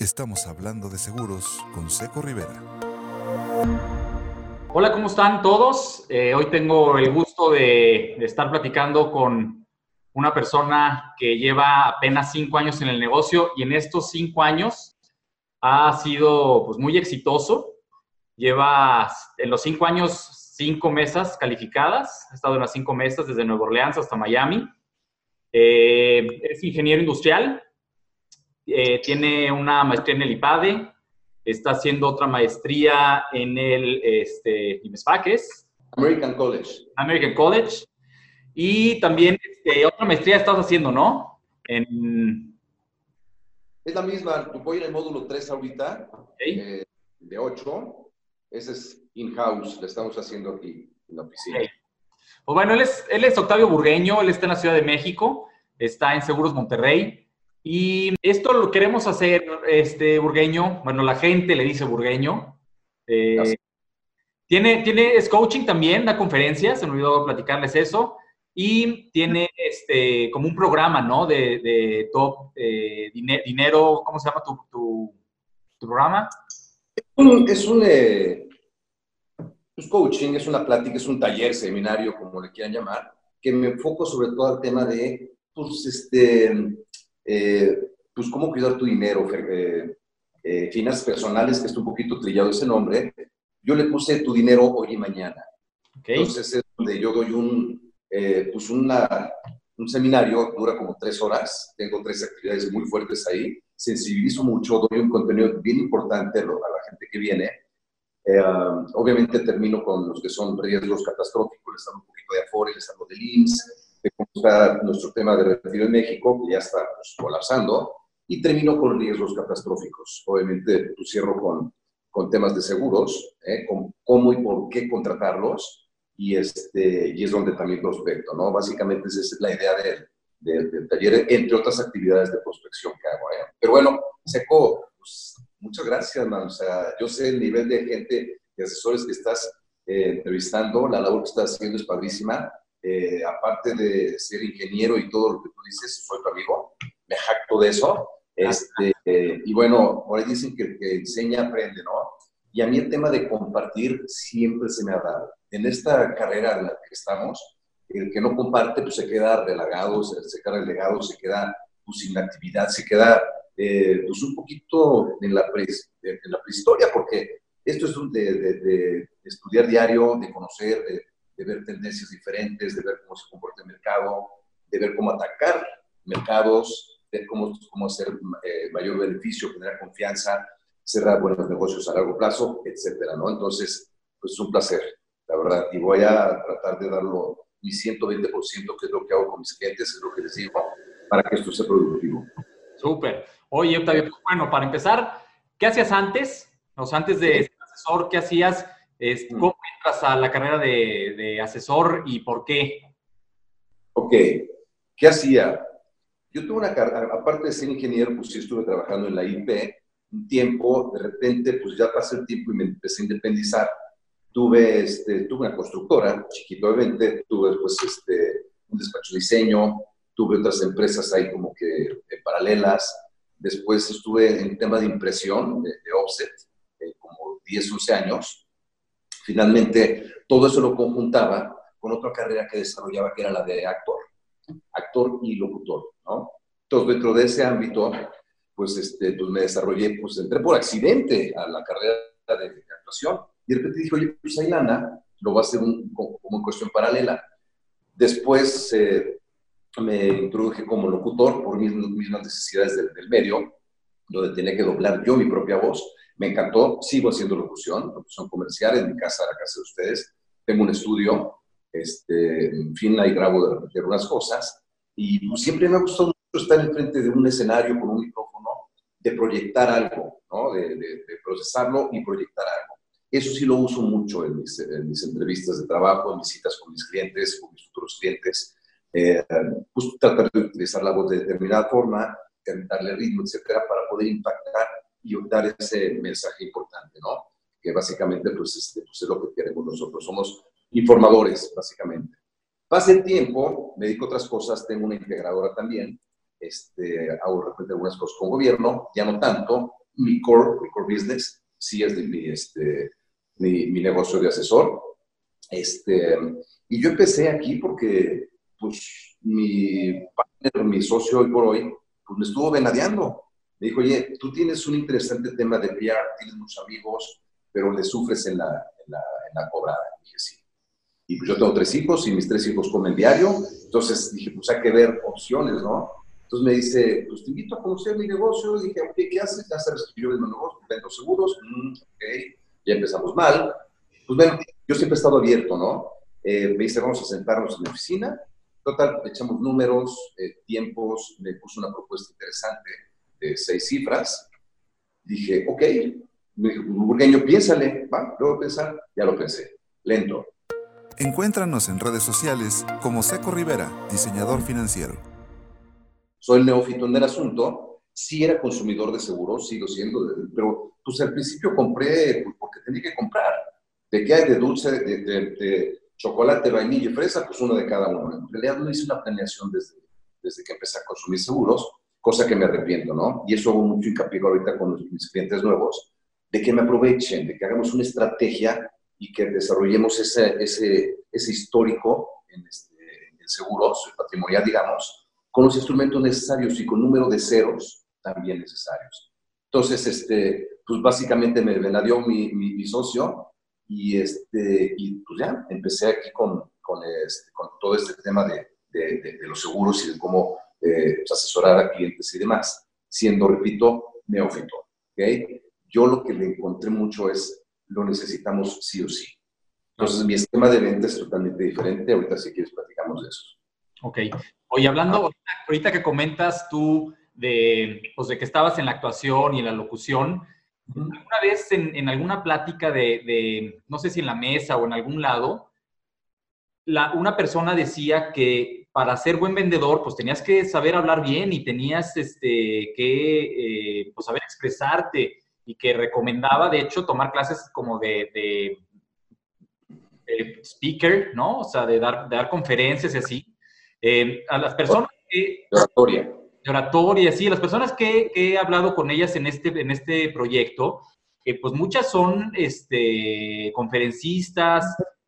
Estamos hablando de seguros con Seco Rivera. Hola, ¿cómo están todos? Eh, hoy tengo el gusto de, estar platicando con una persona que lleva apenas cinco años en el negocio y en estos cinco años ha sido pues, muy exitoso. Lleva en los cinco años cinco mesas calificadas. Ha estado en las cinco mesas desde Nueva Orleans hasta Miami. Eh, es ingeniero industrial. Eh, tiene una maestría en el IPADE. Está haciendo otra maestría en el este. American College. American College. Y también este, otra maestría estás haciendo, ¿no? En... Es la misma. Voy en el módulo 3 ahorita, eh, de 8. Ese es in-house, lo estamos haciendo aquí en la oficina. Okay. Pues bueno, él es, él es Octavio Burgueño, él está en la Ciudad de México, está en Seguros Monterrey. Y esto lo queremos hacer, este Burgueño, bueno, la gente le dice Burgueño. Eh, tiene, tiene, es coaching también, da conferencias, se me olvidó platicarles eso. Y tiene este, como un programa, ¿no? De, de top eh, dinero, ¿cómo se llama tu, tu, tu programa? Es un, eh, pues coaching, es una plática, es un taller, seminario, como le quieran llamar, que me enfoco sobre todo al tema de, pues, este, eh, pues cómo cuidar tu dinero, eh, eh, finanzas personales, que está un poquito trillado ese nombre. Yo le puse tu dinero hoy y mañana. Okay. Entonces es donde yo doy un, eh, pues una, un seminario, dura como tres horas, tengo tres actividades muy fuertes ahí, sensibilizo mucho, doy un contenido bien importante a la gente que viene. Eh, obviamente termino con los que son riesgos catastróficos, les hablo un poquito de Afore, les hablo del IMSS, de cómo está nuestro tema de retiro en México, que ya está pues, colapsando, y termino con riesgos catastróficos. Obviamente pues, cierro con, con temas de seguros, ¿eh? con cómo y por qué contratarlos, y, este, y es donde también prospecto, ¿no? Básicamente esa es la idea del, del, del taller, entre otras actividades de prospección que hago. ¿eh? Pero bueno, Seco, pues, muchas gracias, man. O sea, yo sé el nivel de gente, de asesores que estás eh, entrevistando, la labor que estás haciendo es padrísima. Eh, aparte de ser ingeniero y todo lo que tú dices, soy tu amigo, me jacto de eso. Este, y bueno, por ahí dicen que el que enseña aprende, ¿no? Y a mí el tema de compartir siempre se me ha dado. En esta carrera en la que estamos, el que no comparte, pues se queda relegado, se, queda relegado, se queda pues, sin actividad, se queda eh, pues un poquito en la, prehistoria, porque esto es de, de, de, estudiar diario, de conocer, de, ver tendencias diferentes, de ver cómo se comporta el mercado, de ver cómo atacar mercados, de cómo, cómo hacer eh, mayor beneficio, generar confianza, cerrar buenos negocios a largo plazo, etcétera, ¿no? Entonces, pues es un placer, la verdad, y voy a tratar de darlo mi 120%, que es lo que hago con mis clientes, es lo que les digo, para que esto sea productivo. Súper. Oye, Octavio, pues, bueno, para empezar, ¿qué hacías antes? O sea, antes de ser asesor, ¿qué hacías? ¿Cómo entras a la carrera de, de, asesor y por qué? Ok, ¿qué hacía? Yo tuve una carrera, aparte de ser ingeniero, pues sí estuve trabajando en la IP un tiempo, de repente, pues ya pasé el tiempo y me empecé a independizar. Tuve, este, tuve una constructora, chiquito obviamente, tuve después este, un despacho de diseño, tuve otras empresas ahí como que eh, paralelas. Después estuve en tema de impresión, de, de offset, eh, como 10, 11 años. Finalmente, todo eso lo conjuntaba con otra carrera que desarrollaba, que era la de actor, actor y locutor, ¿no? Entonces, dentro de ese ámbito, pues, este, pues me desarrollé, pues entré por accidente a la carrera de, actuación. Y de repente dije, oye, pues hay lana, lo va a hacer un, como en cuestión paralela. Después, eh, me introduje como locutor por mis mismas necesidades del, del, medio, donde tenía que doblar yo mi propia voz. Me encantó, sigo haciendo locución, locución comercial en mi casa, la casa de ustedes. Tengo un estudio, este, en fin, ahí grabo de repente algunas cosas. Y pues, siempre me ha gustado mucho estar enfrente de un escenario con un micrófono, de proyectar algo, ¿no? de, de, de procesarlo y proyectar algo. Eso sí lo uso mucho en mis, en mis entrevistas de trabajo, en mis citas con mis clientes, con mis futuros clientes eh, pues tratar de utilizar la voz de determinada forma, darle ritmo, etcétera, para poder impactar y dar ese mensaje importante, ¿no? Que básicamente, pues, este, pues es lo que queremos nosotros, somos informadores, básicamente. Pasa el tiempo, me dedico a otras cosas, tengo una integradora también, este, hago de repente algunas cosas con gobierno, ya no tanto, mi core, mi core business, sí es de mi, este, mi, mi negocio de asesor. Este, y yo empecé aquí porque, pues, mi partner, mi socio hoy por hoy, pues me estuvo venadeando. Me dijo, oye, tú tienes un interesante tema de PR, tienes muchos amigos, pero le sufres en la, en la, en la cobrada. Y dije, sí. Y pues yo tengo tres hijos y mis tres hijos comen diario. Entonces dije, pues hay que ver opciones, ¿no? Entonces me dice, pues te invito a conocer mi negocio. Y dije, ok, ¿qué haces? Ya sabes que yo vendo vendo seguros. Mm, ok, ya empezamos mal. Pues bueno, yo siempre he estestado abierto, ¿no? Eh, me dice, vamos a sentarnos en la oficina. Total, echamos números, eh, tiempos, me puso una propuesta interesante de seis cifras. Dije, ok, me dijo, burgueño, piénsale, va, luego pensar, ya lo pensé, lento. Encuéntranos en redes sociales como Seco Rivera, diseñador financiero. Soy el neófito en el asunto, sí era consumidor de seguros, sigo siendo, pero pues al principio compré pues, porque tenía que comprar. ¿De qué hay de dulce, de, de, de chocolate, vainilla y fresa? Pues uno de cada uno. En realidad no hice una planeación desde, desde que empecé a consumir seguros, cosa que me arrepiento, ¿no? Y eso hago mucho hincapié ahorita con mis clientes nuevos, de que me aprovechen, de que hagamos una estrategia y que desarrollemos ese, ese, ese histórico en, este, en seguros, patrimonial, digamos, con los instrumentos necesarios y con número de ceros también necesarios. Entonces, este, pues básicamente me venadió mi, mi, mi, socio y, este, y pues ya empecé aquí con, con, este, con todo este tema de, de, de, de, los seguros y de cómo eh, pues asesorar a clientes y demás, siendo, repito, neófito. ¿okay? Yo lo que le encontré mucho es lo necesitamos sí o sí. Entonces, mi esquema de venta es totalmente diferente. Ahorita, si quieres, platicamos de eso. Ok. Oye, hablando, ahorita que comentas tú de, pues, de que estabas en la actuación y en la locución, ¿alguna vez en, en alguna plática de, de, no sé si en la mesa o en algún lado, la, una persona decía que para ser buen vendedor, pues tenías que saber hablar bien y tenías este, que eh, pues, saber expresarte y que recomendaba, de hecho, tomar clases como de, de, de speaker, ¿no? O sea, de dar, de dar conferencias y así. Eh, a las personas que... De oratoria. De oratoria, sí. Las personas que, que, he hablado con ellas en este, en este proyecto, pues muchas son este, conferencistas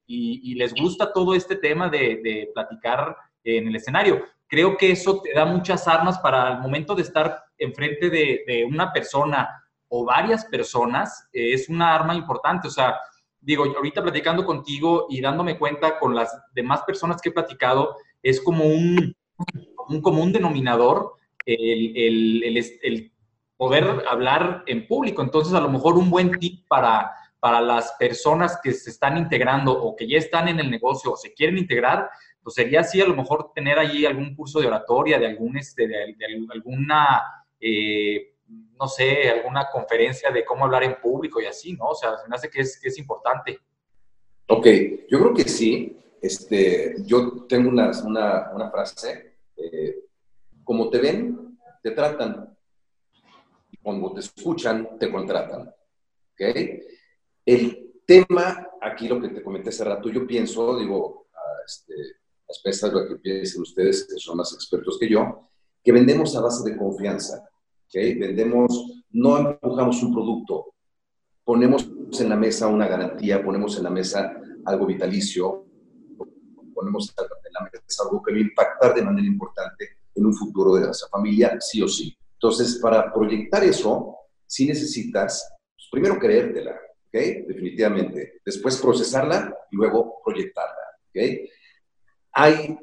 y, y, les gusta todo este tema de, de platicar en el escenario. Creo que eso te da muchas armas para el momento de estar enfrente de, de una persona o varias personas eh, es una arma importante. O sea, digo, ahorita platicando contigo y dándome cuenta con las demás personas que he platicado, es como un, un común denominador el, el, el, el, poder hablar en público. Entonces, a lo mejor un buen tip para, para las personas que se están integrando o que ya están en el negocio o se quieren integrar, pues sería así a lo mejor tener allí algún curso de oratoria, de, algún, este, de, de alguna... Eh, no sé, alguna conferencia de cómo hablar en público y así, ¿no? O sea, se me hace que es, que es importante. Ok, yo creo que sí. Este, yo tengo una, una, una frase, eh, como te ven, te tratan. Y cuando te escuchan, te contratan. ¿Ok? El tema, aquí lo que te comenté hace rato, yo pienso, digo, a, este, a de lo que piensen ustedes, que son más expertos que yo, que vendemos a base de confianza. ¿okay? Vendemos, no empujamos un producto, ponemos en la mesa una garantía, ponemos en la mesa algo vitalicio, ponemos en la mesa algo que va a impactar de manera importante en un futuro de nuestra familia, sí o sí. Entonces, para proyectar eso, sí necesitas, pues, primero creértela, ¿ok? Definitivamente. Después procesarla y luego proyectarla, ¿ok? Hay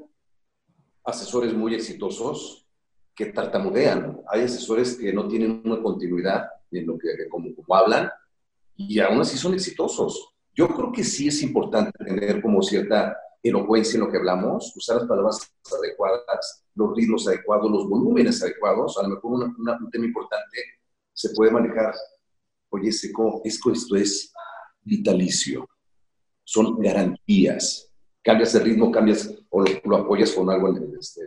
asesores muy exitosos que tartamudean. Hay asesores que no tienen una continuidad en lo que como, hablan y aún así son exitosos. Yo creo que sí es importante tener como cierta elocuencia en lo que hablamos, usar las palabras adecuadas, los ritmos adecuados, los volúmenes adecuados. A lo mejor un tema importante se puede manejar. Oye, Seco, esto, esto es vitalicio. Son garantías. Cambias el ritmo, cambias o lo, lo apoyas con algo en el, este,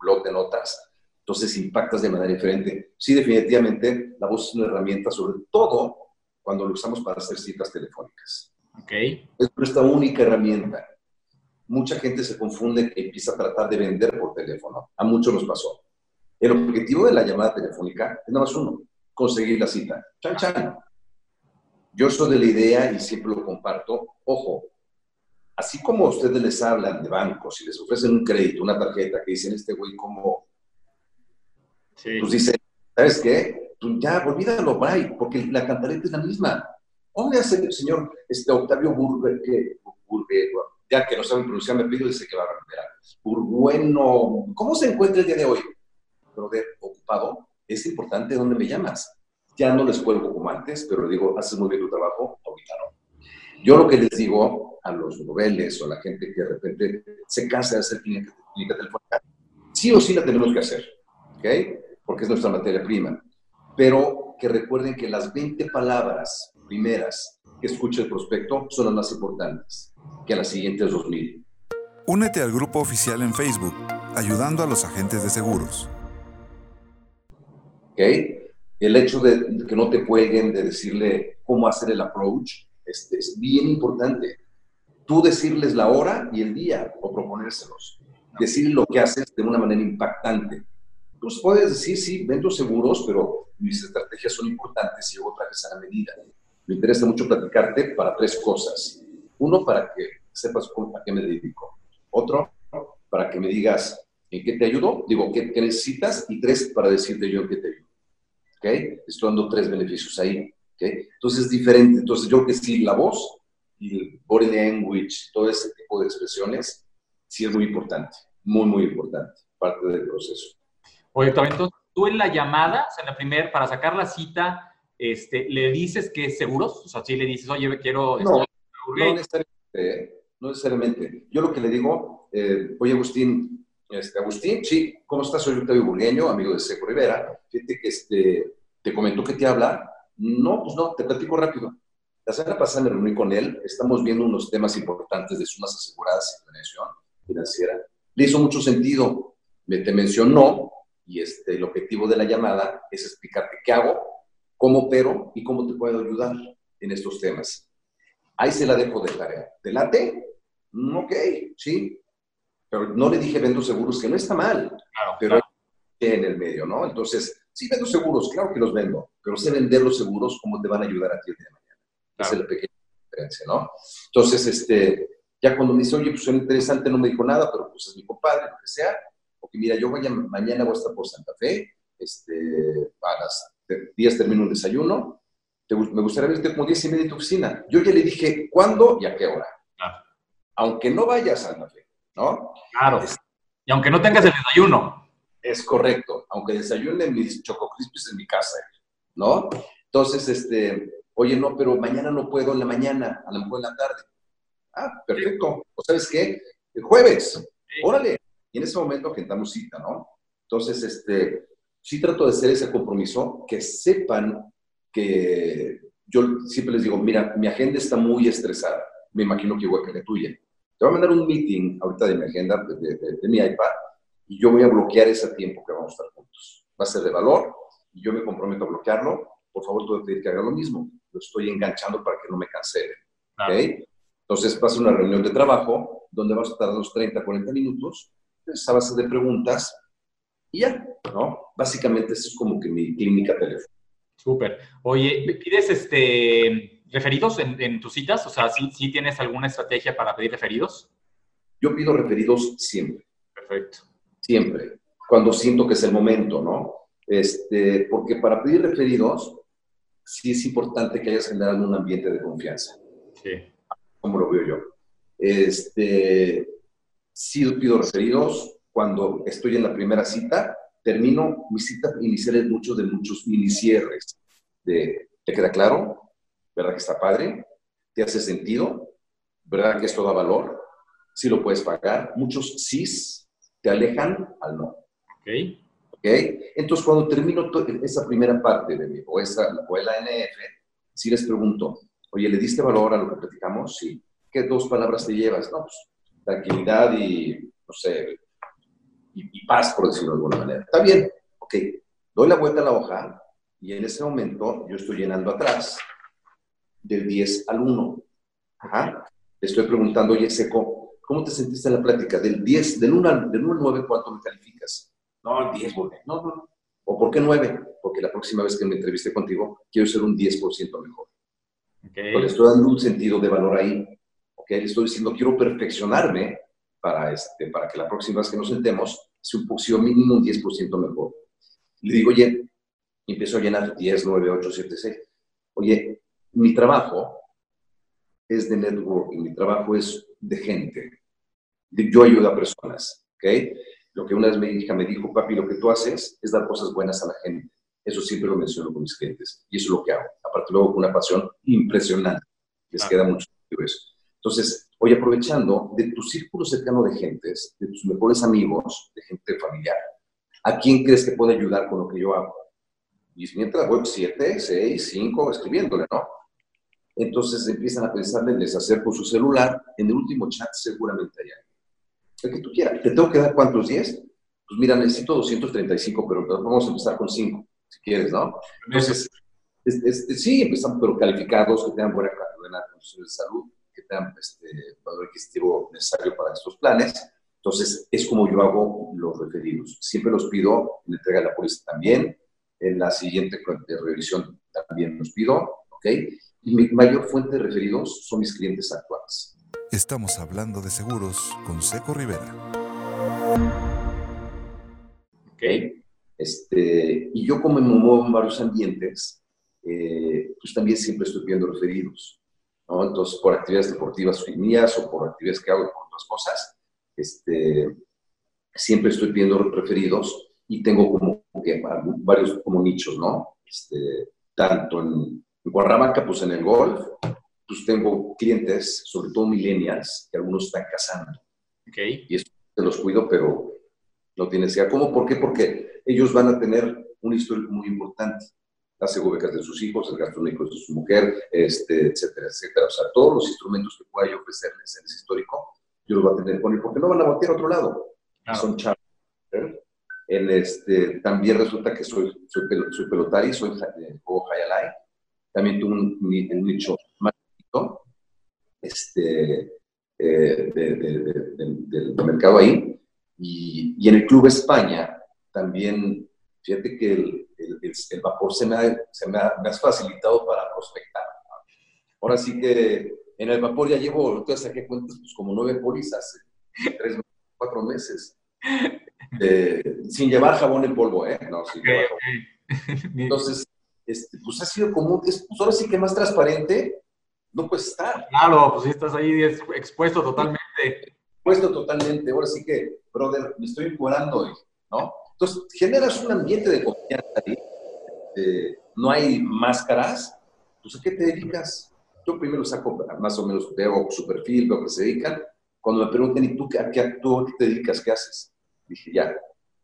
blog de notas. Entonces impactas de manera diferente. Sí, definitivamente la voz es una herramienta, sobre todo cuando lo usamos para hacer citas telefónicas. Ok. Es nuestra única herramienta. Mucha gente se confunde que empieza a tratar de vender por teléfono. A muchos nos pasó. El objetivo de la llamada telefónica es nada más uno, conseguir la cita. Chan, chan. Yo soy de la idea y siempre lo comparto. Ojo, así como ustedes les hablan de bancos y les ofrecen un crédito, una tarjeta, que dicen, este güey, ¿cómo? Sí. Pues dicen, ¿sabes qué? Tú pues ya, olvídalo, bye, porque la cantareta es la misma. ¿Dónde hace el señor este, Octavio Burbe, que, Burbe, ya que no saben pronunciar, me pido dice que va a recuperar. Burbueno, ¿cómo se encuentra el día de hoy? Brother, ocupado, es importante dónde me llamas. Ya no les cuelgo como antes, pero digo, haces muy bien tu trabajo, ahorita no. Yo lo que les digo a los noveles o a la gente que de repente se cansa de hacer clínica, telefónica, sí o sí la tenemos que hacer, ¿ok? Porque es nuestra materia prima. Pero que recuerden que las 20 palabras primeras que escucha el prospecto son las más importantes que las siguientes 2000. Únete al grupo oficial en Facebook, ayudando a los agentes de seguros. ¿Ok? El hecho de que no te cuelguen, de decirle cómo hacer el approach, es bien importante. Tú decirles la hora y el día o proponérselos. Decir lo que haces de una manera impactante. Pues puedes decir, sí, vendo seguros, pero mis estrategias son importantes y hago trajes a la medida. Me interesa mucho platicarte para tres cosas. Uno, para que sepas a qué me dedico. Otro, para que me digas en qué te ayudo, digo, qué, necesitas. Y tres, para decirte yo en qué te ayudo. ¿Ok? Estoy dando tres beneficios ahí. ¿Ok? Entonces es diferente. Entonces yo que sí, la voz y el body language, todo ese tipo de expresiones, sí es muy importante. Muy, muy importante. Parte del proceso. Oye, entonces tú en la llamada, o sea, en la primera, para sacar la cita, este, ¿le dices que es seguros? O sea, si le dices, oye, quiero... No, no necesariamente. ¿eh? no necesariamente. Yo lo que le digo, eh, oye Agustín, este, Agustín, sí, ¿cómo estás? Soy Octavio Burgueño, amigo de Seco Rivera. Fíjate que este, te comentó que te habla. No, pues no, te platico rápido. La semana pasada me reuní con él, estamos viendo unos temas importantes de sumas aseguradas y planeación financiera. Le hizo mucho sentido, me te mencionó y este, el objetivo de la llamada es explicarte qué hago, cómo opero y cómo te puedo ayudar en estos temas. Ahí se la dejo de tarea. ¿Te late? Mm, ok, sí. Pero no le dije vendo seguros, que no está mal. Claro, pero en el medio, ¿no? Entonces, sí vendo seguros, claro que los vendo, pero sé vender los seguros cómo te van a ayudar a ti el día de mañana. Esa es la pequeña diferencia, ¿no? Entonces, este, ya cuando me dice, oye, pues suena interesante, no me dijo nada, pero pues es mi compadre, lo que sea. Porque mira, yo voy mañana voy a estar por Santa Fe, este, a las 10 termino un desayuno, me gustaría verte como 10 y media en tu oficina. Yo ya le dije cuándo y a qué hora. Aunque no vayas a Santa Fe, ¿no? Claro. y aunque no tengas el desayuno. Es correcto. Aunque desayune mis choco en mi casa, ¿no? Entonces, este, oye, no, pero mañana no puedo en la mañana, a lo mejor en la tarde. Ah, perfecto. ¿O sabes qué? El jueves. Órale. Y en ese momento agendamos cita, ¿no? Entonces, este, sí trato de hacer ese compromiso, que sepan que yo siempre les digo, mira, mi agenda está muy estresada, me imagino que igual que la tuya. Te voy a mandar un meeting ahorita de mi agenda, de, mi iPad, y yo voy a bloquear ese tiempo que vamos a estar juntos. Va a ser de valor, y yo me comprometo a bloquearlo. Por favor, tú pedir que haga lo mismo. Lo estoy enganchando para que no me cancele. Entonces, va a una reunión de trabajo donde vamos a estar unos 30, 40 minutos, a base de preguntas, y ya, ¿no? Básicamente, eso es como que mi clínica telefónica. Súper. Oye, ¿pides este, referidos en, tus citas? O sea, ¿sí, tienes alguna estrategia para pedir referidos? Yo pido referidos siempre. Perfecto. Siempre. Cuando siento que es el momento, ¿no? Este, porque para pedir referidos, sí es importante que hayas generado un ambiente de confianza. Sí. Como lo veo yo. Este, sí pido referidos cuando estoy en la primera cita termino mi cita inicial muchos de muchos mini cierres. De, ¿Te queda claro? ¿Verdad que está padre? ¿Te hace sentido? ¿Verdad que esto da valor? ¿Sí lo puedes pagar? Muchos sís te alejan al no. Ok. Ok. Entonces, cuando termino esa primera parte de mi, o, esa, o la NF, si les pregunto, oye, ¿le diste valor a lo que platicamos? Sí. ¿Qué dos palabras te llevas? No, pues tranquilidad y, no sé, y, paz, por decirlo de alguna manera. Está bien, ok, doy la vuelta a la hoja y en ese momento yo estoy llenando atrás del 10 al 1. Ajá. Le estoy preguntando, oye, Seco, ¿cómo te sentiste en la plática? Del 10, del 1 al, del 1 al 9, ¿cuánto me calificas? No, el 10, No, no, ¿O por qué 9? porque la próxima vez que me entreviste contigo, quiero ser un 10% mejor. Okay. le estoy dando un sentido de valor ahí. Okay. Le estoy diciendo, quiero perfeccionarme para, este, para que la próxima vez que nos sentemos sea un mínimo un 10% mejor. Le digo, oye, empiezo a llenar 10, 9, 8, 7, 6. Oye, mi trabajo es de networking, mi trabajo es de gente. Yo ayudo a personas, ¿ok? Lo que una vez mi hija me dijo, papi, lo que tú haces es dar cosas buenas a la gente. Eso siempre lo menciono con mis clientes y eso es lo que hago. Aparte luego con una pasión impresionante. Les queda mucho eso. Entonces, hoy aprovechando de tu círculo cercano de gentes, de tus mejores amigos, de gente familiar, ¿a quién crees que puede ayudar con lo que yo hago? Y mientras voy 7, 6, 5, escribiéndole, ¿no? Entonces empiezan a pensar en deshacer con su celular. En el último chat seguramente hay alguien. El que tú quieras. ¿Te tengo que dar cuántos 10? Pues mira, necesito 235, pero vamos a empezar con 5, si quieres, ¿no? Entonces, sí, empezamos, pero calificados, que tengan buena, buena condición de salud, que tengan este, valor adquisitivo necesario para estos planes. Entonces, es como yo hago los referidos. Siempre los pido en entrega de la póliza también. En la siguiente revisión también los pido, ¿ok? Y mi mayor fuente de referidos son mis clientes actuales. Estamos hablando de seguros con Seco Rivera. Ok. Este, y yo como me muevo en varios ambientes, eh, pues también siempre estoy pidiendo referidos. ¿no? Entonces, por actividades deportivas mías o por actividades que hago por otras cosas, este, siempre estoy pidiendo referidos y tengo como varios como nichos, ¿no? Este, tanto en en pues en el golf, pues tengo clientes, sobre todo millennials, que algunos están casando. Okay. Y eso te los cuido, pero no tienes idea. ¿Cómo? ¿Por qué? Porque ellos van a tener un histórico muy importante. Las becas de sus hijos, el gasto médico de su mujer, este, etcétera, etcétera. O sea, todos los instrumentos que pueda yo ofrecerles en ese histórico, yo los voy a tener con ellos, porque no van a voltear a otro lado. Son chavos. ¿eh? En este, también resulta que soy, soy, soy pelotari, soy juego Hayalai, también tuvo un, nicho más este, eh, del mercado ahí. Y, y, en el Club España también, fíjate que el, el, vapor se, me ha, se me, ha, me ha, facilitado para prospectar. Ahora sí que en el vapor ya llevo, entonces saqué cuentas, pues como nueve pólizas, tres, cuatro meses. Eh, sin llevar jabón en polvo, ¿eh? No, sin llevar jabón. Entonces, este, pues ha sido como, es, pues ahora sí que más transparente no puedes estar. Claro, pues si estás ahí expuesto totalmente. Expuesto totalmente, ahora sí que, brother, me estoy curando hoy, ¿no? Entonces, generas un ambiente de confianza ahí, eh, no hay máscaras, pues ¿a qué te dedicas? Yo primero saco, más o menos, veo su perfil, veo que se dedican. Cuando me preguntan, ¿y tú a qué, tú, qué te dedicas? ¿Qué haces? Dije, ya,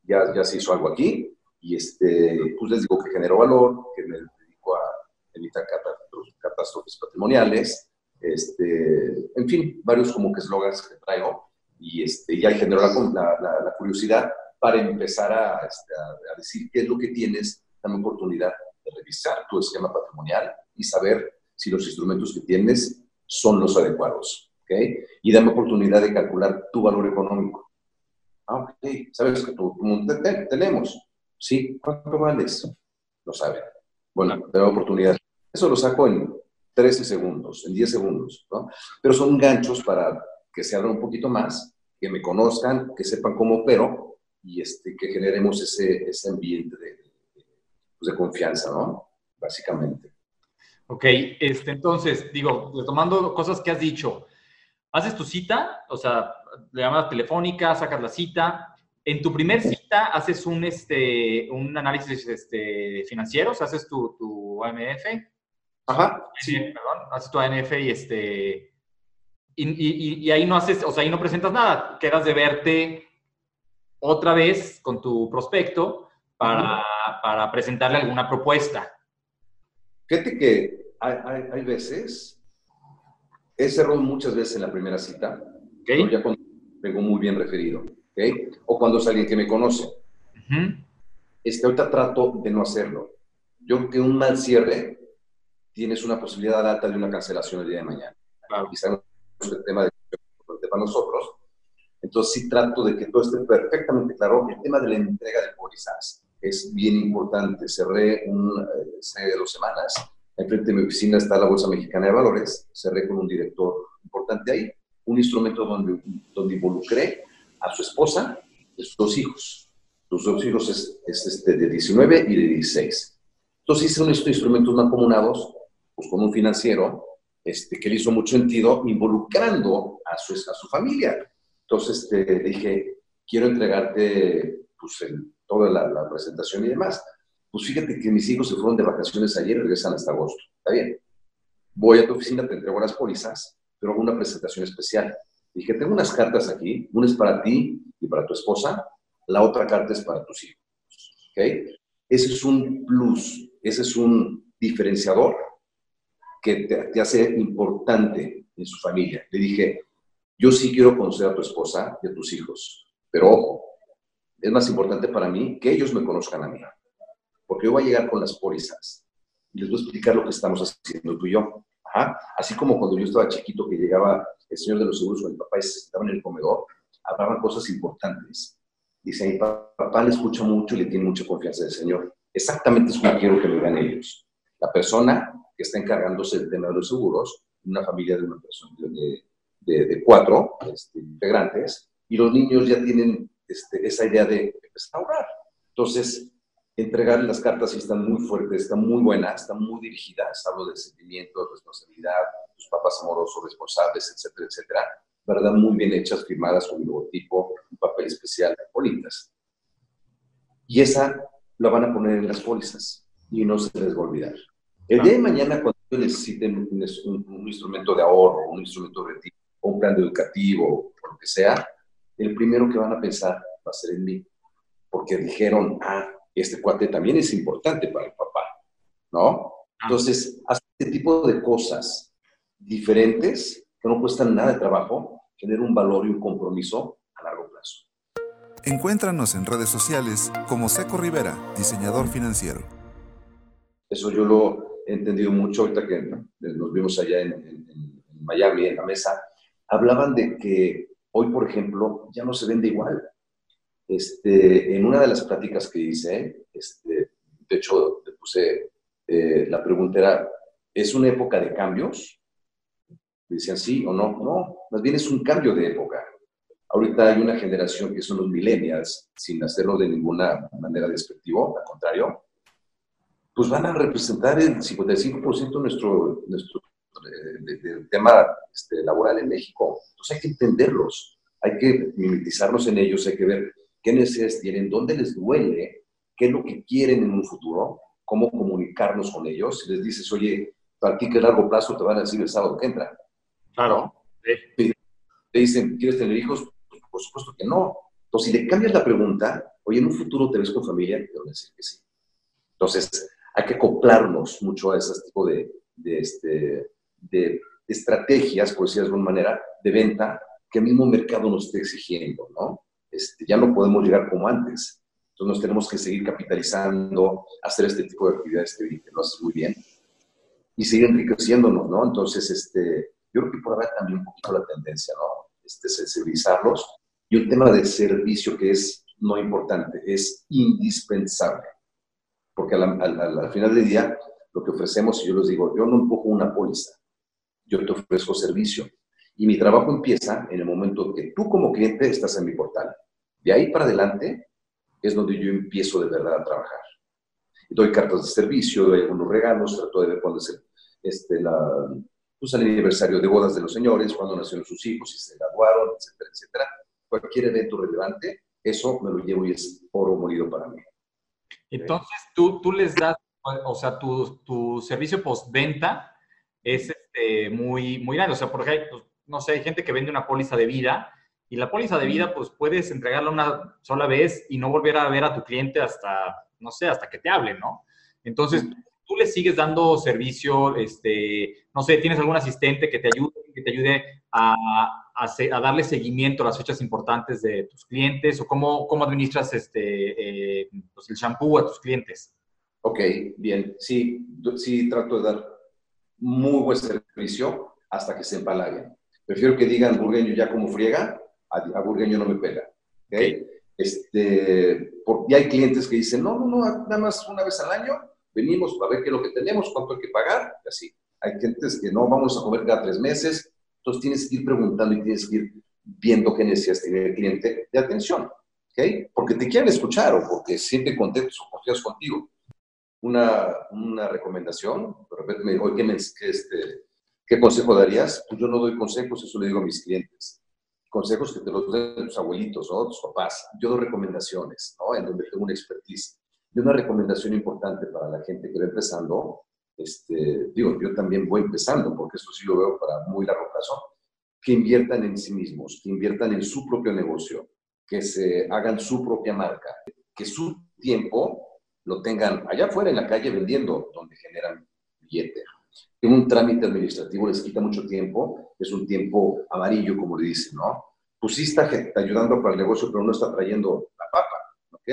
ya, ya se hizo algo aquí, y este, pues les digo que genero valor, que me dedico a evitar catástrofes patrimoniales, este, en fin, varios como que eslogans que traigo y este, ya generó la, la, curiosidad para empezar a, este, a, decir qué es lo que tienes, dame oportunidad de revisar tu esquema patrimonial y saber si los instrumentos que tienes son los adecuados, ¿ok? Y dame oportunidad de calcular tu valor económico. Ah, ok, sabes que tú, tenemos, Sí, ¿cuánto vales? Lo saben. Bueno, tengo oportunidad. Eso lo saco en 13 segundos, en 10 segundos, ¿no? Pero son ganchos para que se abran un poquito más, que me conozcan, que sepan cómo opero y este, que generemos ese, ese ambiente de, pues de confianza, ¿no? Básicamente. Ok, este, entonces, digo, retomando cosas que has dicho, haces tu cita, o sea, le llamas telefónica, sacas la cita, en tu primer cita haces un, este, un análisis este, financiero, haces tu, tu AMF. Ajá, sí. Perdón, haces tu AMF y este... Y, y, ahí no haces, o sea, ahí no presentas nada, quedas de verte otra vez con tu prospecto para, para presentarle alguna propuesta. Fíjate que hay, hay, hay veces, he cerrado muchas veces en la primera cita, okay. ya cuando muy bien referido o cuando es alguien que me conoce. este, ahorita trato de no hacerlo. Yo creo que un mal cierre tienes una posibilidad alta de una cancelación el día de mañana. Claro. Sabemos que el tema de, para nosotros. Entonces sí trato de que todo esté perfectamente claro. El tema de la entrega de pólizas, es bien importante. Cerré un, eh, hace dos semanas, enfrente de mi oficina está la Bolsa Mexicana de Valores, cerré con un director importante ahí, un instrumento donde, donde involucré a su esposa y sus dos hijos. Sus dos hijos es, este, de 19 y de 16. Entonces hice unos instrumentos mancomunados pues, con un financiero este, que le hizo mucho sentido involucrando a su, a su familia. Entonces este, dije, quiero entregarte pues, toda la, presentación y demás. Pues fíjate que mis hijos se fueron de vacaciones ayer y regresan hasta agosto. Está bien. Voy a tu oficina, te entrego las pólizas, pero hago una presentación especial. Dije, tengo unas cartas aquí, una es para ti y para tu esposa, la otra carta es para tus hijos. ¿Ok? Ese es un plus, ese es un diferenciador que te, hace importante en su familia. Le dije, yo sí quiero conocer a tu esposa y a tus hijos, pero es más importante para mí que ellos me conozcan a mí, porque yo voy a llegar con las pólizas y les voy a explicar lo que estamos haciendo tú y yo. Así como cuando yo estaba chiquito que llegaba el señor de los seguros con mi papá y se sentaba en el comedor, hablaban cosas importantes. Dice, mi papá le escucha mucho y le tiene mucha confianza del Señor. Exactamente es como quiero que me vean ellos. La persona que está encargándose del tema de los seguros, una familia de una persona de, de, cuatro este, integrantes, y los niños ya tienen este, esa idea de empezar a ahorrar. Entonces, entregar las cartas sí están muy fuertes, están muy buenas, están muy dirigidas, hablo de sentimiento, responsabilidad, tus papás amorosos, responsables, etcétera, etcétera, ¿verdad? Muy bien hechas, firmadas con un logotipo, un papel especial, bonitas. Y esa la van a poner en las pólizas y no se les va a olvidar. El día de mañana, cuando necesiten un, instrumento de ahorro, un instrumento de retiro, un plan educativo, o lo que sea, el primero que van a pensar va a ser en mí. Porque dijeron, ah, este cuate también es importante para el papá, ¿no? Ah. Entonces, hace este tipo de cosas diferentes que no cuestan nada de trabajo, tener un valor y un compromiso a largo plazo. Encuéntranos en redes sociales como Seco Rivera, diseñador financiero. Eso yo lo he entendido mucho ahorita que nos vimos allá en, en Miami, en la mesa. Hablaban de que hoy, por ejemplo, ya no se vende igual. Este, en una de las pláticas que hice, este, de hecho, le puse, eh, la pregunta era, ¿es una época de cambios? Decían sí o no. No, más bien es un cambio de época. Ahorita hay una generación que son los millennials, sin hacerlo de ninguna manera despectivo, al contrario, pues van a representar el 55% de nuestro, nuestro del tema este, laboral en México. Entonces hay que entenderlos, hay que mimetizarlos en ellos, hay que ver qué necesidades tienen, dónde les duele, qué es lo que quieren en un futuro, cómo comunicarnos con ellos. Si les dices, oye, para ti que a largo plazo te van a decir el sábado que entra. Claro. Te, dicen, ¿quieres tener hijos? Pues, por supuesto que no. Entonces, si le cambias la pregunta, oye, en un futuro te ves con familia, te van a decir que sí. Entonces, hay que acoplarnos mucho a ese tipo de, de, este, de estrategias, por decirlo de alguna manera, de venta que el mismo mercado nos esté exigiendo, ¿no? Este, ya no podemos llegar como antes. Entonces nos tenemos que seguir capitalizando, hacer este tipo de actividades que, lo haces muy bien y seguir enriqueciéndonos, ¿no? Entonces, este, yo creo que por haber también un poquito la tendencia, ¿no? Este, sensibilizarlos. Y un tema de servicio que es no importante, es indispensable. Porque al final del día, lo que ofrecemos, y yo les digo, yo no empujo una póliza, yo te ofrezco servicio. Y mi trabajo empieza en el momento que tú como cliente estás en mi portal. De ahí para adelante es donde yo empiezo de verdad a trabajar. Doy cartas de servicio, doy algunos regalos, trato de ver cuándo es el, este, la, pues, el aniversario de bodas de los señores, cuándo nacieron sus hijos, si se graduaron, etcétera, etcétera. Cualquier evento relevante, eso me lo llevo y es oro molido para mí. Entonces, tú, tú les das, o sea, tu, tu servicio postventa es este, muy, muy grande. O sea, por ejemplo, pues, no sé, hay gente que vende una póliza de vida y la póliza de vida, pues puedes entregarla una sola vez y no volver a ver a tu cliente hasta, no sé, hasta que te hable, ¿no? Entonces, tú le sigues dando servicio, este, no sé, tienes algún asistente que te ayude, que te ayude a, a, darle seguimiento a las fechas importantes de tus clientes o cómo, cómo administras este, eh, pues el shampoo a tus clientes. Ok, bien, sí, sí trato de dar muy buen servicio hasta que se empalaguen. Prefiero que digan burgueño ya como friega, a, burgueño no me pega. ¿okay? Este, porque hay clientes que dicen, no, no, no, nada más una vez al año, venimos para ver qué es lo que tenemos, cuánto hay que pagar, y así. Hay clientes que no, vamos a comer cada tres meses, entonces tienes que ir preguntando y tienes que ir viendo qué necesidades tiene el cliente de atención, ¿ok? Porque te quieren escuchar o porque sienten contentos o confiados contigo. Una, una recomendación, de repente me dijo, ¿qué, me, este, ¿qué consejo darías? Pues yo no doy consejos, eso le digo a mis clientes consejos que te los den tus abuelitos, ¿no? tus papás. Yo doy recomendaciones, ¿no? En donde tengo una expertise. Y una recomendación importante para la gente que va empezando, este, digo, yo también voy empezando, porque esto sí lo veo para muy largo plazo, que inviertan en sí mismos, que inviertan en su propio negocio, que se hagan su propia marca, que su tiempo lo tengan allá afuera en la calle vendiendo, donde generan billete. Que un trámite administrativo les quita mucho tiempo, es un tiempo amarillo, como le dicen, ¿no? Pues sí está ayudando para el negocio, pero no está trayendo la papa, ¿ok?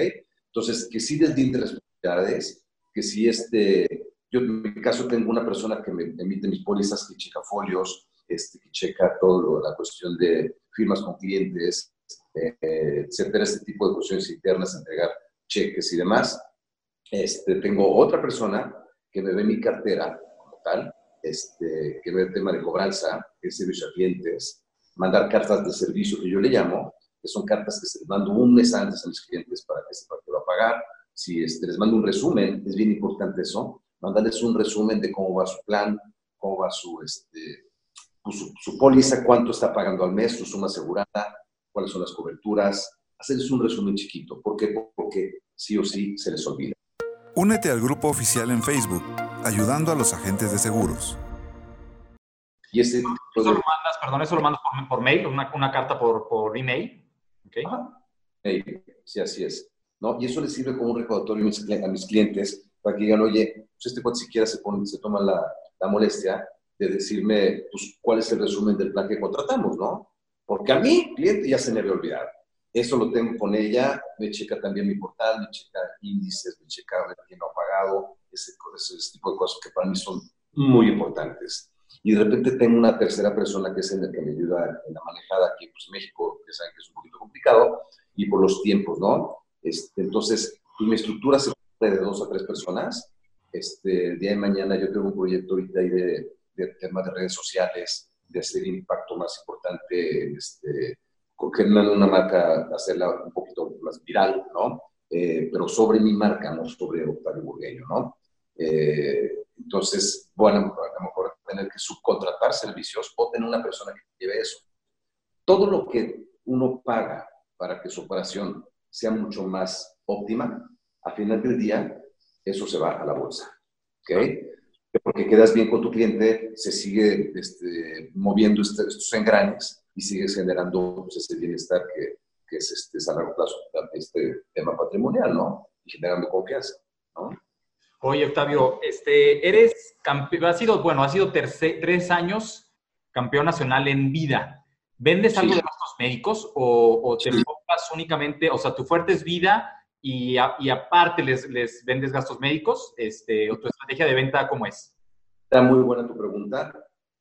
Entonces, que sí desdinde responsabilidades, que sí este, yo en mi caso tengo una persona que me emite mis pólizas, que checa folios, este, que checa todo la cuestión de firmas con clientes, eh, etcétera, este tipo de cuestiones internas, entregar cheques y demás. Este, tengo otra persona que me ve mi cartera como tal, este, que ve el tema de cobranza, que es servicio a clientes, mandar cartas de servicio que yo le llamo, que son cartas que se les mando un mes antes a mis clientes para que sepan que va a pagar. Si este, les mando un resumen, es bien importante eso, mandarles un resumen de cómo va su plan, cómo va su, este, pues, su, su, póliza, cuánto está pagando al mes, su suma asegurada, cuáles son las coberturas, hacerles un resumen chiquito. ¿Por qué? Porque sí o sí se les olvida. Únete al grupo oficial en Facebook, ayudando a los agentes de seguros. Y ese, ¿Eso lo mandas, perdón, eso lo mandas por, por mail, una, una carta por, por email? sí, así es. ¿no? Y eso les sirve como un recordatorio a mis clientes para que digan, oye, pues este cuate siquiera se, pone, se toma la, la, molestia de decirme pues, cuál es el resumen del plan que contratamos, ¿no? Porque a mí, cliente, ya se me había olvidado. Eso lo tengo con ella, me checa también mi portal, me checa índices, me checa quién no ha pagado, ese, ese tipo de cosas que para mí son muy importantes y de repente tengo una tercera persona que es el que me ayuda en la manejada aquí, pues México, que saben que es un poquito complicado, y por los tiempos, ¿no? Este, entonces, pues, mi estructura se puede de dos a tres personas. Este, el día de mañana yo tengo un proyecto ahorita ahí de, de temas de redes sociales, de hacer impacto más importante, este, generando una marca, hacerla un poquito más viral, ¿no? Eh, pero sobre mi marca, no sobre Octavio Burgueño, ¿no? Eh, entonces, bueno, a lo mejor tener que subcontratar servicios o tener una persona que lleve eso. Todo lo que uno paga para que su operación sea mucho más óptima, a final del día, eso se va a la bolsa. ¿Ok? Porque quedas bien con tu cliente, se sigue este, moviendo estos engranes y sigues generando pues, ese bienestar que, que es este, a largo plazo, este tema patrimonial, ¿no? Y generando confianza, ¿no? Oye, Octavio, este, eres campeón, has sido, bueno, has sido tres años campeón nacional en vida. ¿Vendes algo de gastos médicos o, te enfocas únicamente, o sea, tu fuerte es vida y, y aparte les, les, vendes gastos médicos? Este, ¿O tu estrategia de venta cómo es? Está muy buena tu pregunta.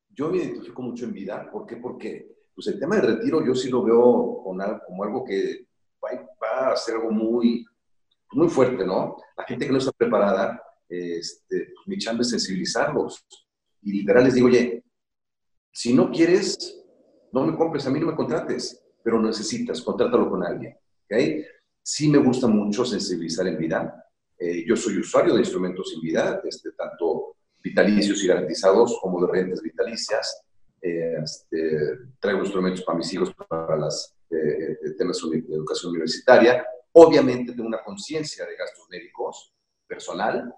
Yo me identifico mucho en vida. ¿Por qué? Porque pues el tema de retiro yo sí lo veo como algo que va, a ser algo muy, muy fuerte, ¿no? La gente que no está preparada este, mi chamba es sensibilizarlos. Y literal les digo, oye, si no quieres, no me compres, a mí no me contrates, pero necesitas, contrátalo con alguien. ¿okay? Sí me gusta mucho sensibilizar en vida. Eh, yo soy usuario de instrumentos en vida, este, tanto vitalicios y garantizados como de rentas vitalicias. Eh, este, traigo instrumentos para mis hijos para las eh, temas de educación universitaria. Obviamente tengo una conciencia de gastos médicos personal,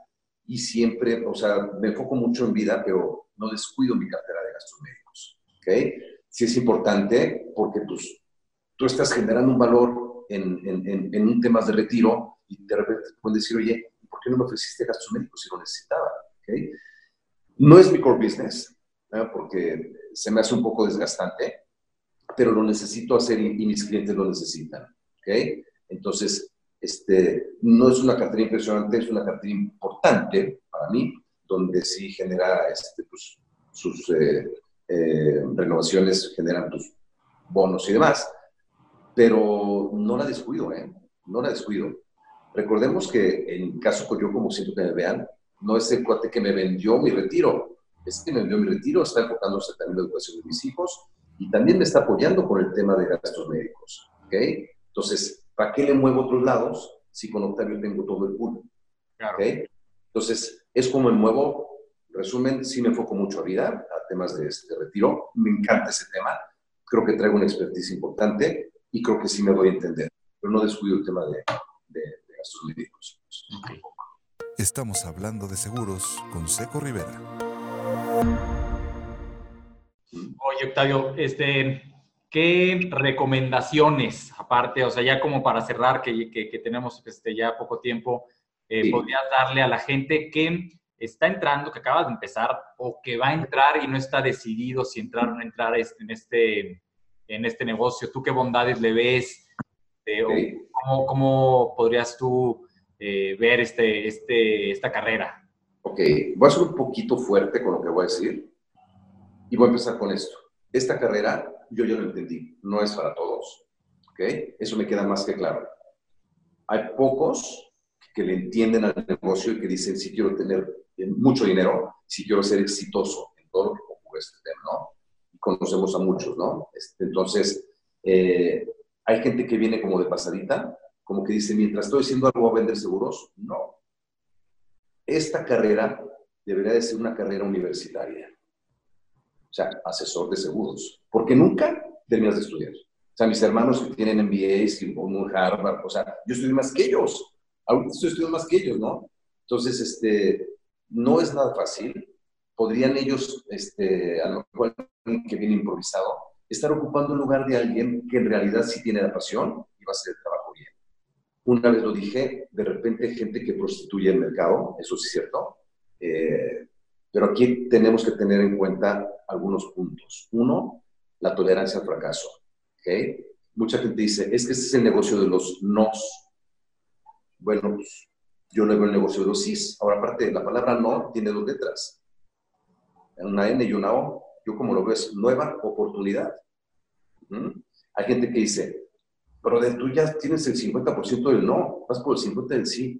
y siempre, o sea, me enfoco mucho en vida, pero no descuido mi cartera de gastos médicos. ¿Ok? Sí es importante porque pues, tú estás generando un valor en, en, en, un tema de retiro y de repente te pueden decir, oye, ¿por qué no me ofreciste gastos médicos si lo necesitaba? ¿Okay? No es mi core business, porque se me hace un poco desgastante, pero lo necesito hacer y, y mis clientes lo necesitan. ¿ok? Entonces, este, no es una cartera impresionante, es una cartera importante para mí, donde sí genera este, pues, sus eh, eh, renovaciones, generan tus bonos y demás. pero no la descuido, ¿eh? No la descuido. Recordemos que en caso que yo, como siento que me vean, no es el cuate que me vendió mi retiro, es que me vendió mi retiro, está enfocándose también en la educación de mis hijos y también me está apoyando con el tema de gastos médicos, ¿ok? Entonces, ¿para qué le muevo otros lados si con Octavio tengo todo el pool? Claro. ¿okay? Entonces, es como el nuevo, resumen, sí me enfoco mucho a vida, a temas de, este retiro, me encanta ese tema, creo que traigo una expertise importante y creo que sí me voy a entender, pero no descuido el tema de, de, de gastos médicos. Estamos hablando de seguros con Seco Rivera. Oye, Octavio, este, ¿qué recomendaciones, aparte, o sea, ya como para cerrar, que, que, tenemos este, ya poco tiempo, eh, podrías darle a la gente que está entrando, que acaba de empezar o que va a entrar y no está decidido si entrar o no entrar este, en este, en este negocio? ¿Tú qué bondades le ves? Eh, cómo, cómo, podrías tú eh, ver este, este, esta carrera? Ok, voy a ser un poquito fuerte con lo que voy a decir y voy a empezar con esto. Esta carrera yo ya lo entendí, no es para todos. ¿Ok? Eso me queda más que claro. Hay pocos que le entienden al negocio y que dicen, si quiero tener mucho dinero, si quiero ser exitoso en todo lo que ocurre este tema, ¿no? Y conocemos a muchos, ¿no? Este, entonces, eh, hay gente que viene como de pasadita, como que dice, mientras estoy haciendo algo a vender seguros, no. Esta carrera debería de ser una carrera universitaria. O sea, asesor de seguros. Porque nunca terminas de estudiar. O sea, mis hermanos que tienen MBAs y un Harvard, o sea, yo estudié más que ellos. Ahorita estoy estudiando más que ellos, ¿no? Entonces, este, no es nada fácil. Podrían ellos, este, a lo mejor que viene improvisado, estar ocupando el lugar de alguien que en realidad sí tiene la pasión y va a bien. Una vez lo dije, de repente gente que prostituye el mercado, eso sí es cierto, eh, pero aquí tenemos que tener en cuenta algunos puntos. Uno, la tolerancia al fracaso. ¿okay? Mucha gente dice, es que este es el negocio de los nos. Bueno, pues, yo no veo el negocio de los sís. Ahora, aparte, la palabra no tiene dos letras. Una N y una O. Yo como lo veo es nueva oportunidad. ¿Mm? Hay gente que dice, pero de tú ya tienes el 50% del no, vas por el 50% del sí.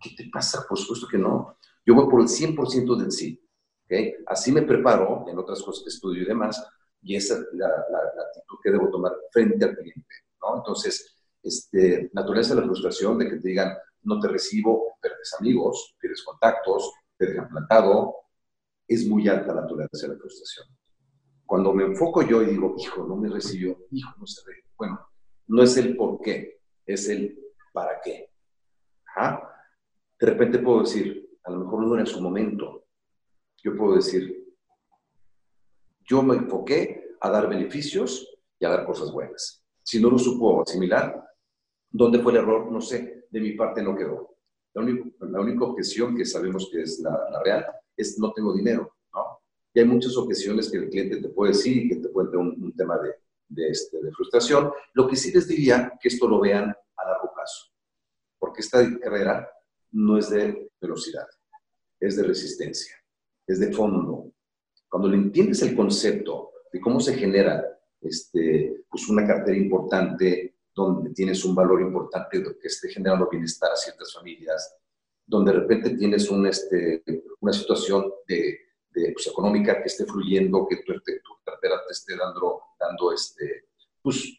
¿Qué te pasa? Por supuesto que no. Yo voy por el 100% del sí. ¿okay? Así me preparo en otras cosas que estudio y demás, y esa es la, actitud que debo tomar frente al cliente. ¿no? Entonces, este, naturaleza de la frustración de que te digan, no te recibo, pierdes amigos, pierdes contactos, te dejan plantado, es muy alta la tolerancia de la frustración. Cuando me enfoco yo y digo, hijo, no me recibió, hijo, no se ve. Bueno, no es el por qué, es el para qué. De repente puedo decir, a lo mejor no era su momento. Yo puedo decir, yo me enfoqué a dar beneficios y a dar cosas buenas. Si no lo supo asimilar, ¿dónde fue el error? No sé, de mi parte no quedó. La, la única objeción que sabemos que es la, real es no tengo dinero, ¿no? Y hay muchas objeciones que el cliente te puede decir y que te puede tener un, tema de, de, este, de frustración. Lo que sí les diría que esto lo vean a largo plazo, porque esta carrera no es de velocidad, es de resistencia, es de fondo. Cuando le entiendes el concepto de cómo se genera este, pues una cartera importante, donde tienes un valor importante que esté generando bienestar a ciertas familias, donde de repente tienes un, este, una situación de, de pues, económica que esté fluyendo, que tu, cartera te esté dando, dando este, pues,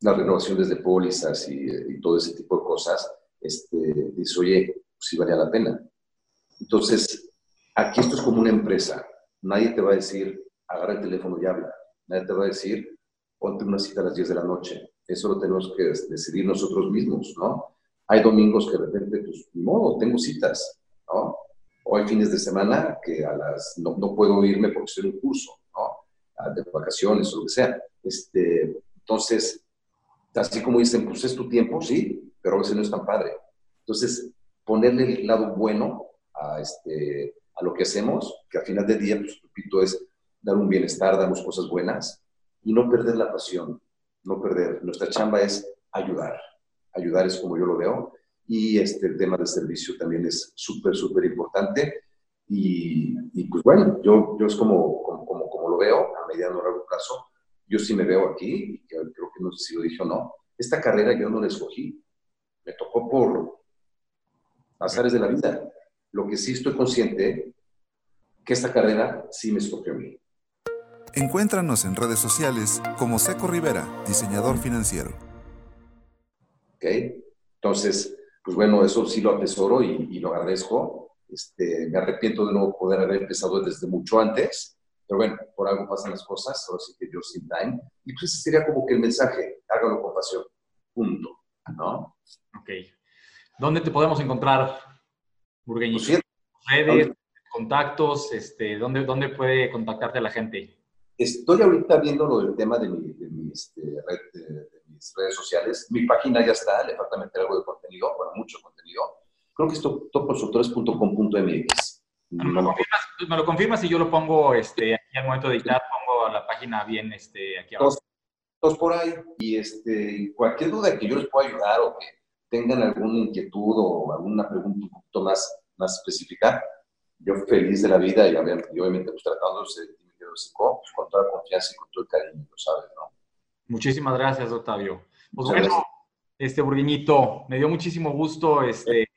las renovaciones de pólizas y, y todo ese tipo de cosas, este, dice, oye, si valía la pena. Entonces, aquí esto es como una empresa. Nadie te va a decir, agarra el teléfono y habla. Nadie te va a decir, ponte una cita a las 10 de la noche. Eso lo tenemos que decidir nosotros mismos, ¿no? Hay domingos que de repente, pues, modo, tengo citas, ¿no? O hay fines de semana que a las, no, no puedo irme porque estoy en un curso, ¿no? De vacaciones o lo que sea. Este, entonces, así como dicen, pues es tu tiempo, sí, pero a veces no es tan padre. Entonces, ponerle el lado bueno a, este, a lo que hacemos, que al final del día, pues, repito, es dar un bienestar, damos cosas buenas y no perder la pasión, no perder. Nuestra chamba es ayudar. Ayudar es como yo lo veo y este, el tema del servicio también es súper, súper importante. Y, y, pues bueno, yo, yo es como, como, como, lo veo a mediano o largo plazo. yo sí me veo aquí, creo que no sé si lo dije o no, esta carrera yo no la escogí, me tocó por azares de la vida. Lo que sí estoy consciente, que esta carrera sí me escogió a mí. Encuéntranos en redes sociales como Seco Rivera, diseñador financiero. ¿Ok? Entonces, pues bueno, eso sí lo atesoro y, lo agradezco. Este, me arrepiento de no poder haber empezado desde mucho antes, pero bueno, por algo pasan las cosas, ahora sí que yo sin time. Y pues ese sería como que el mensaje, hágalo con pasión, punto, ¿no? Ok. ¿Dónde te podemos encontrar, Burgueñito? Pues Redes, contactos, este, ¿dónde, ¿dónde puede contactarte la gente? Estoy ahorita viendo lo del tema de, mi, de, este, de, mis redes sociales. Mi página ya está, le falta meter algo de contenido, bueno, mucho contenido. Creo que es topoconsultores.com.mx. ¿Me, lo confirmas, me lo confirmas y yo lo pongo este, aquí al momento de editar, pongo la página bien este, aquí abajo. Todos, por ahí. Y este, cualquier duda que yo les pueda ayudar o que tengan alguna inquietud o alguna pregunta un poquito más, más específica, yo feliz de la vida y, obviamente pues, tratándose de pues, con toda confianza y con todo el cariño, lo sabes, ¿no? Muchísimas gracias, Octavio. Pues bueno, este Burguiñito, me dio muchísimo gusto este,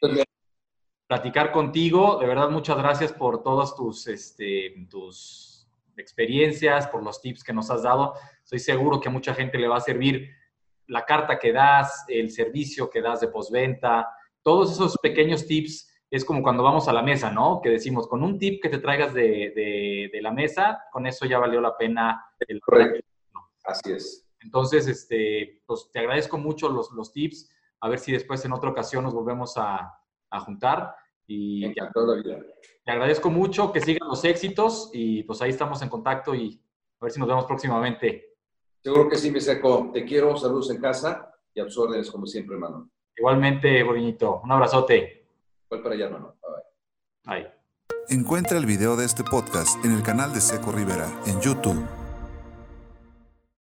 platicar contigo. De verdad, muchas gracias por todas tus, este, tus experiencias, por los tips que nos has dado. Estoy seguro que a mucha gente le va a servir la carta que das, el servicio que das de postventa, todos esos pequeños tips es como cuando vamos a la mesa, ¿no? Que decimos, con un tip que te traigas de, la mesa, con eso ya valió la pena el Correcto. Así es. Entonces, este, pues te agradezco mucho los, los tips. A ver si después en otra ocasión nos volvemos a, juntar. Y te, la vida. te agradezco mucho, que sigan los éxitos y pues ahí estamos en contacto y a ver si nos vemos próximamente. Seguro que sí, mi seco. Te quiero, saludos en casa y a como siempre, hermano. Igualmente, Boniñito. Un abrazote. Voy para allá, hermano. Bye. Bye. Encuentra el video de este podcast en el canal de Seco Rivera en YouTube.